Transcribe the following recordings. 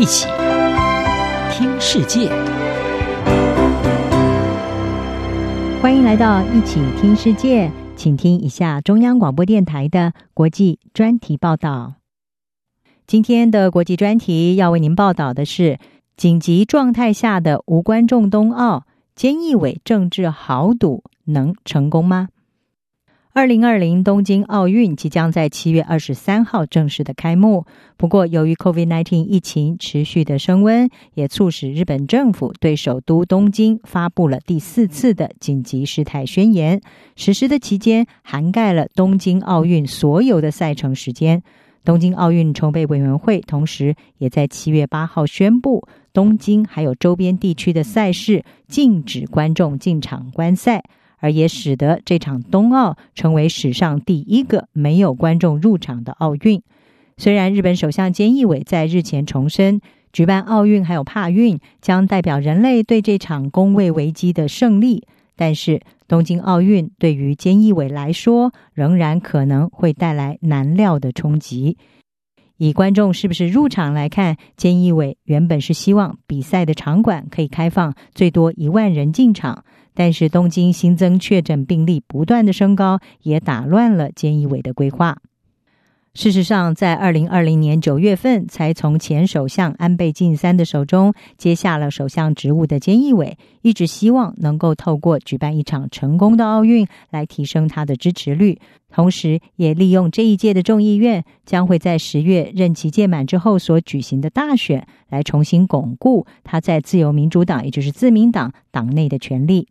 一起听世界，欢迎来到一起听世界，请听一下中央广播电台的国际专题报道。今天的国际专题要为您报道的是：紧急状态下的无观众冬奥，菅义伟政治豪赌能成功吗？二零二零东京奥运即将在七月二十三号正式的开幕。不过，由于 COVID-19 疫情持续的升温，也促使日本政府对首都东京发布了第四次的紧急事态宣言。实施的期间涵盖了东京奥运所有的赛程时间。东京奥运筹备委员会同时也在七月八号宣布，东京还有周边地区的赛事禁止观众进场观赛。而也使得这场冬奥成为史上第一个没有观众入场的奥运。虽然日本首相菅义伟在日前重申，举办奥运还有帕运将代表人类对这场公卫危机的胜利，但是东京奥运对于菅义伟来说，仍然可能会带来难料的冲击。以观众是不是入场来看，菅义伟原本是希望比赛的场馆可以开放最多一万人进场。但是东京新增确诊病例不断的升高，也打乱了菅义伟的规划。事实上，在二零二零年九月份，才从前首相安倍晋三的手中接下了首相职务的菅义伟，一直希望能够透过举办一场成功的奥运来提升他的支持率，同时也利用这一届的众议院将会在十月任期届满之后所举行的大选，来重新巩固他在自由民主党，也就是自民党党内的权力。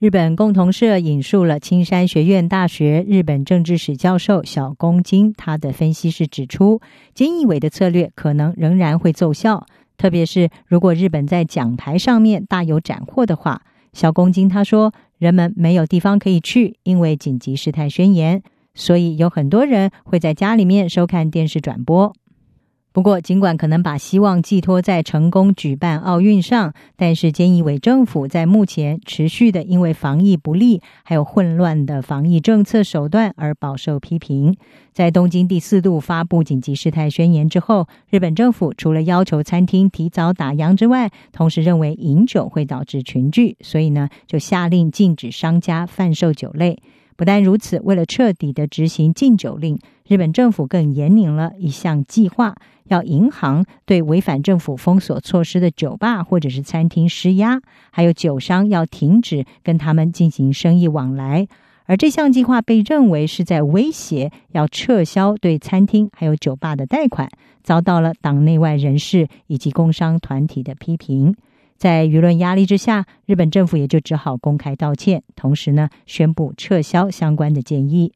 日本共同社引述了青山学院大学日本政治史教授小宫金，他的分析是指出，菅义伟的策略可能仍然会奏效，特别是如果日本在奖牌上面大有斩获的话。小宫金他说，人们没有地方可以去，因为紧急事态宣言，所以有很多人会在家里面收看电视转播。不过，尽管可能把希望寄托在成功举办奥运上，但是菅义伟政府在目前持续的因为防疫不力，还有混乱的防疫政策手段而饱受批评。在东京第四度发布紧急事态宣言之后，日本政府除了要求餐厅提早打烊之外，同时认为饮酒会导致群聚，所以呢，就下令禁止商家贩售酒类。不但如此，为了彻底的执行禁酒令，日本政府更严明了一项计划。要银行对违反政府封锁措施的酒吧或者是餐厅施压，还有酒商要停止跟他们进行生意往来。而这项计划被认为是在威胁要撤销对餐厅还有酒吧的贷款，遭到了党内外人士以及工商团体的批评。在舆论压力之下，日本政府也就只好公开道歉，同时呢，宣布撤销相关的建议。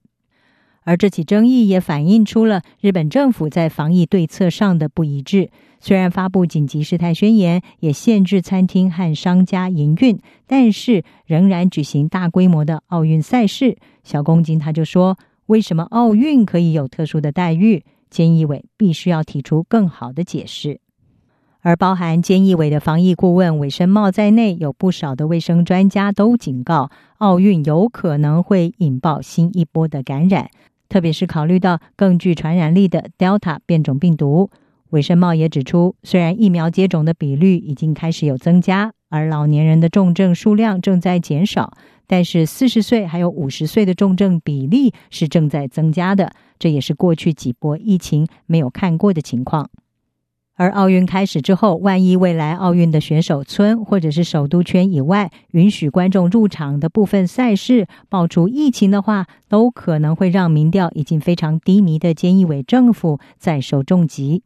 而这起争议也反映出了日本政府在防疫对策上的不一致。虽然发布紧急事态宣言，也限制餐厅和商家营运，但是仍然举行大规模的奥运赛事。小宫金他就说：“为什么奥运可以有特殊的待遇？菅义伟必须要提出更好的解释。”而包含菅义伟的防疫顾问韦生茂在内，有不少的卫生专家都警告，奥运有可能会引爆新一波的感染。特别是考虑到更具传染力的 Delta 变种病毒，韦生茂也指出，虽然疫苗接种的比率已经开始有增加，而老年人的重症数量正在减少，但是四十岁还有五十岁的重症比例是正在增加的，这也是过去几波疫情没有看过的情况。而奥运开始之后，万一未来奥运的选手村或者是首都圈以外允许观众入场的部分赛事爆出疫情的话，都可能会让民调已经非常低迷的菅义伟政府再受重击。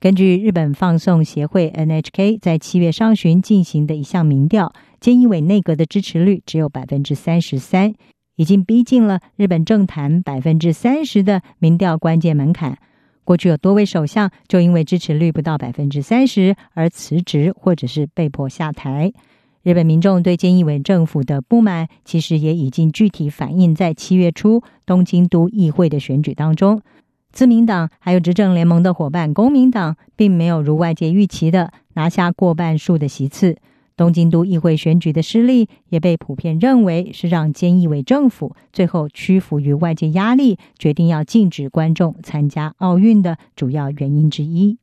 根据日本放送协会 NHK 在七月上旬进行的一项民调，菅义伟内阁的支持率只有百分之三十三，已经逼近了日本政坛百分之三十的民调关键门槛。过去有多位首相就因为支持率不到百分之三十而辞职，或者是被迫下台。日本民众对菅义伟政府的不满，其实也已经具体反映在七月初东京都议会的选举当中。自民党还有执政联盟的伙伴公民党，并没有如外界预期的拿下过半数的席次。东京都议会选举的失利，也被普遍认为是让菅义伟政府最后屈服于外界压力，决定要禁止观众参加奥运的主要原因之一。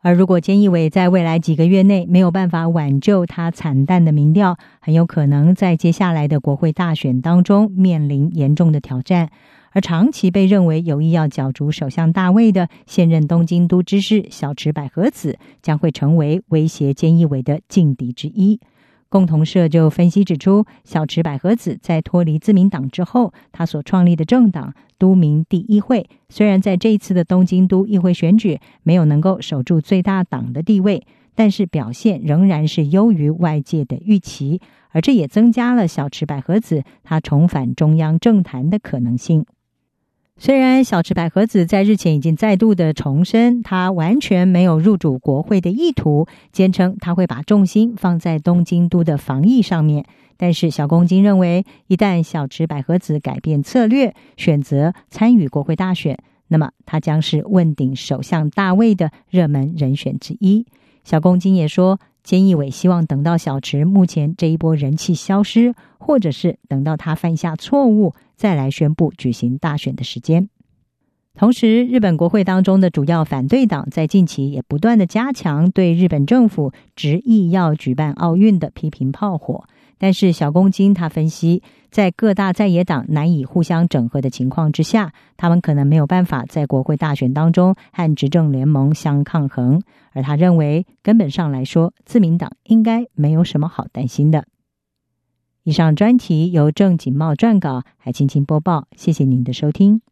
而如果菅义伟在未来几个月内没有办法挽救他惨淡的民调，很有可能在接下来的国会大选当中面临严重的挑战。而长期被认为有意要角逐首相大位的现任东京都知事小池百合子，将会成为威胁菅义伟的劲敌之一。共同社就分析指出，小池百合子在脱离自民党之后，他所创立的政党都民第一会，虽然在这一次的东京都议会选举没有能够守住最大党的地位，但是表现仍然是优于外界的预期，而这也增加了小池百合子他重返中央政坛的可能性。虽然小池百合子在日前已经再度的重申，他完全没有入主国会的意图，坚称他会把重心放在东京都的防疫上面。但是小公金认为，一旦小池百合子改变策略，选择参与国会大选，那么他将是问鼎首相大位的热门人选之一。小公金也说，菅义伟希望等到小池目前这一波人气消失，或者是等到他犯下错误，再来宣布举行大选的时间。同时，日本国会当中的主要反对党在近期也不断的加强对日本政府执意要举办奥运的批评炮火。但是小公金他分析，在各大在野党难以互相整合的情况之下，他们可能没有办法在国会大选当中和执政联盟相抗衡。而他认为，根本上来说，自民党应该没有什么好担心的。以上专题由郑锦茂撰稿，还青青播报，谢谢您的收听。